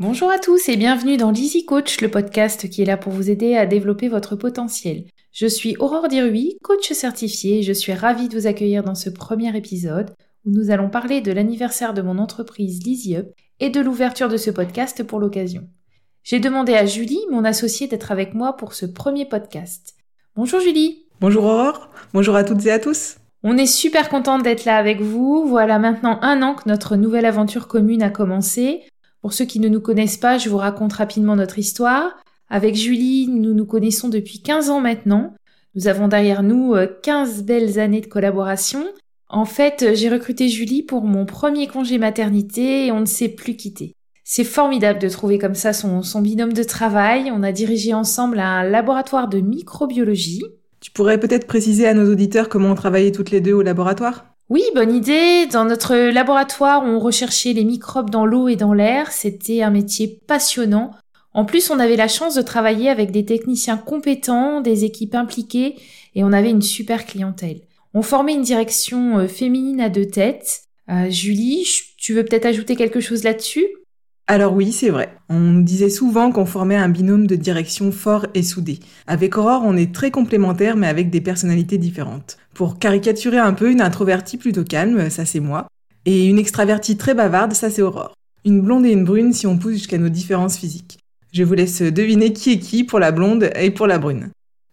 Bonjour à tous et bienvenue dans l'Easy Coach, le podcast qui est là pour vous aider à développer votre potentiel. Je suis Aurore Dirui, coach certifié et je suis ravie de vous accueillir dans ce premier épisode où nous allons parler de l'anniversaire de mon entreprise Leasy Up et de l'ouverture de ce podcast pour l'occasion. J'ai demandé à Julie, mon associée, d'être avec moi pour ce premier podcast. Bonjour Julie. Bonjour Aurore. Bonjour à toutes et à tous. On est super contente d'être là avec vous. Voilà maintenant un an que notre nouvelle aventure commune a commencé. Pour ceux qui ne nous connaissent pas, je vous raconte rapidement notre histoire. Avec Julie, nous nous connaissons depuis 15 ans maintenant. Nous avons derrière nous 15 euh, belles années de collaboration. En fait, j'ai recruté Julie pour mon premier congé maternité et on ne s'est plus quitté. C'est formidable de trouver comme ça son, son binôme de travail. On a dirigé ensemble un laboratoire de microbiologie. Tu pourrais peut-être préciser à nos auditeurs comment on travaillait toutes les deux au laboratoire? Oui, bonne idée. Dans notre laboratoire, on recherchait les microbes dans l'eau et dans l'air. C'était un métier passionnant. En plus, on avait la chance de travailler avec des techniciens compétents, des équipes impliquées, et on avait une super clientèle. On formait une direction euh, féminine à deux têtes. Euh, Julie, tu veux peut-être ajouter quelque chose là-dessus? Alors oui, c'est vrai. On nous disait souvent qu'on formait un binôme de direction fort et soudé. Avec Aurore, on est très complémentaires mais avec des personnalités différentes. Pour caricaturer un peu, une introvertie plutôt calme, ça c'est moi, et une extravertie très bavarde, ça c'est Aurore. Une blonde et une brune si on pousse jusqu'à nos différences physiques. Je vous laisse deviner qui est qui pour la blonde et pour la brune.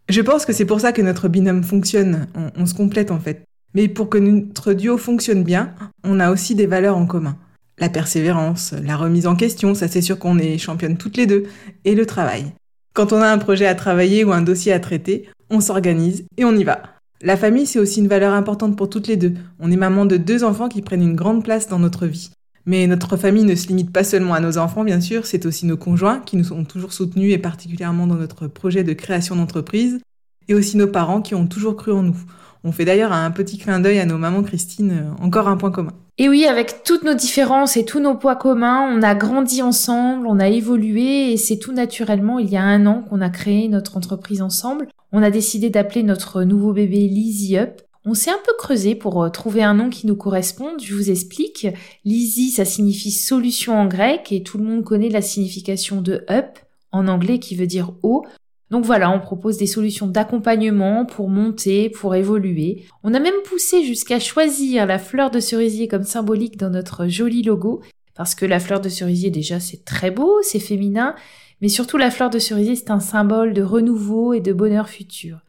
Je pense que c'est pour ça que notre binôme fonctionne, on, on se complète en fait. Mais pour que notre duo fonctionne bien, on a aussi des valeurs en commun la persévérance, la remise en question, ça c'est sûr qu'on est championne toutes les deux, et le travail. Quand on a un projet à travailler ou un dossier à traiter, on s'organise et on y va. La famille, c'est aussi une valeur importante pour toutes les deux. On est maman de deux enfants qui prennent une grande place dans notre vie. Mais notre famille ne se limite pas seulement à nos enfants, bien sûr, c'est aussi nos conjoints qui nous ont toujours soutenus et particulièrement dans notre projet de création d'entreprise, et aussi nos parents qui ont toujours cru en nous. On fait d'ailleurs un petit clin d'œil à nos mamans Christine, euh, encore un point commun. Et oui, avec toutes nos différences et tous nos poids communs, on a grandi ensemble, on a évolué et c'est tout naturellement il y a un an qu'on a créé notre entreprise ensemble. On a décidé d'appeler notre nouveau bébé Lizzy Up. On s'est un peu creusé pour euh, trouver un nom qui nous corresponde. Je vous explique. Lizzy, ça signifie solution en grec et tout le monde connaît la signification de up en anglais qui veut dire haut. Donc voilà, on propose des solutions d'accompagnement pour monter, pour évoluer. On a même poussé jusqu'à choisir la fleur de cerisier comme symbolique dans notre joli logo, parce que la fleur de cerisier déjà c'est très beau, c'est féminin, mais surtout la fleur de cerisier c'est un symbole de renouveau et de bonheur futur.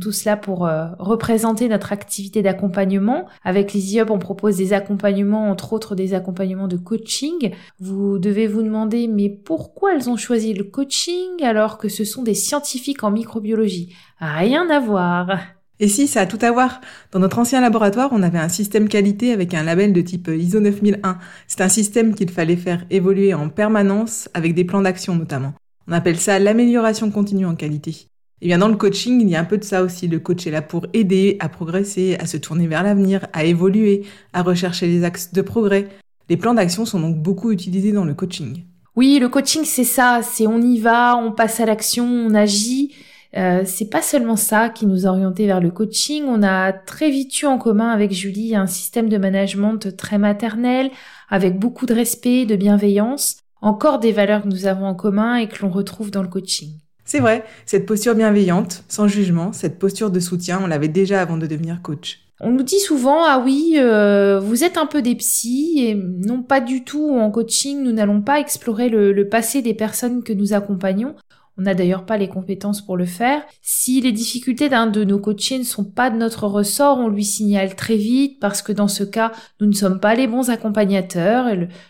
Tout cela pour euh, représenter notre activité d'accompagnement. Avec les IOP, on propose des accompagnements, entre autres des accompagnements de coaching. Vous devez vous demander, mais pourquoi elles ont choisi le coaching alors que ce sont des scientifiques en microbiologie? Rien à voir. Et si, ça a tout à voir. Dans notre ancien laboratoire, on avait un système qualité avec un label de type ISO 9001. C'est un système qu'il fallait faire évoluer en permanence avec des plans d'action notamment. On appelle ça l'amélioration continue en qualité. Et bien dans le coaching, il y a un peu de ça aussi. Le coach est là pour aider à progresser, à se tourner vers l'avenir, à évoluer, à rechercher les axes de progrès. Les plans d'action sont donc beaucoup utilisés dans le coaching. Oui, le coaching c'est ça, c'est on y va, on passe à l'action, on agit. Euh, c'est pas seulement ça qui nous a orientés vers le coaching. On a très vite eu en commun avec Julie un système de management très maternel, avec beaucoup de respect, de bienveillance. Encore des valeurs que nous avons en commun et que l'on retrouve dans le coaching. C'est vrai, cette posture bienveillante, sans jugement, cette posture de soutien, on l'avait déjà avant de devenir coach. On nous dit souvent ah oui euh, vous êtes un peu des psys et non pas du tout en coaching nous n'allons pas explorer le passé des personnes que nous accompagnons on n'a d'ailleurs pas les compétences pour le faire. Si les difficultés d'un de nos coachés ne sont pas de notre ressort, on lui signale très vite parce que dans ce cas, nous ne sommes pas les bons accompagnateurs.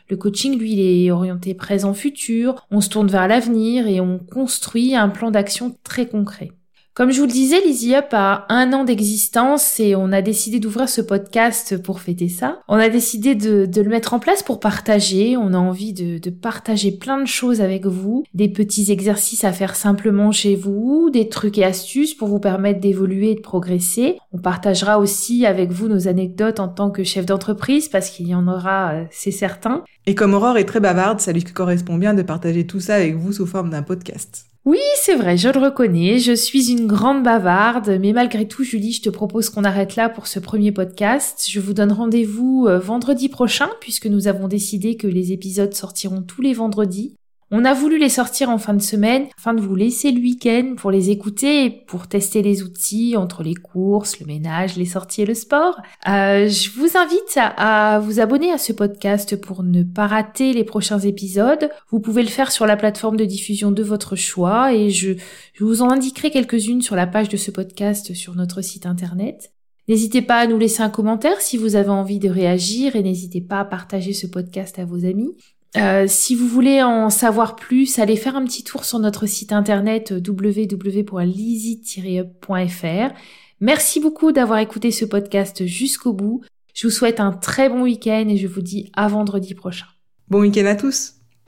Le, coaching, lui, est orienté présent-futur. On se tourne vers l'avenir et on construit un plan d'action très concret. Comme je vous le disais, l'Easy Up a un an d'existence et on a décidé d'ouvrir ce podcast pour fêter ça. On a décidé de, le mettre en place pour partager. On a envie de, de, partager plein de choses avec vous, des petits exercices à faire simplement chez vous, des trucs et astuces pour vous permettre d'évoluer et de progresser. On partagera aussi avec vous nos anecdotes en tant que chef d'entreprise parce qu'il y en aura, euh, c'est certain. Et comme Aurore est très bavarde, ça lui correspond bien de partager tout ça avec vous sous forme d'un podcast. Oui, c'est vrai, je le reconnais, je suis une grande bavarde, mais malgré tout, Julie, je te propose qu'on arrête là pour ce premier podcast. Je vous donne rendez-vous euh, vendredi prochain, puisque nous avons décidé que les épisodes sortiront tous les vendredis. On a voulu les sortir en fin de semaine afin de vous laisser le week-end pour les écouter et pour tester les outils entre les courses, le ménage, les sorties et le sport. Euh, je vous invite à, vous abonner à ce podcast pour ne pas rater les prochains épisodes. Vous pouvez le faire sur la plateforme de diffusion de votre choix et je, je vous en indiquerai quelques-unes sur la page de ce podcast sur notre site internet. N'hésitez pas à nous laisser un commentaire si vous avez envie de réagir et n'hésitez pas à partager ce podcast à vos amis. Euh, si vous voulez en savoir plus, allez faire un petit tour sur notre site internet www.lizy-up.fr. Merci beaucoup d'avoir écouté ce podcast jusqu'au bout. Je vous souhaite un très bon week-end et je vous dis à vendredi prochain. Bon week-end à tous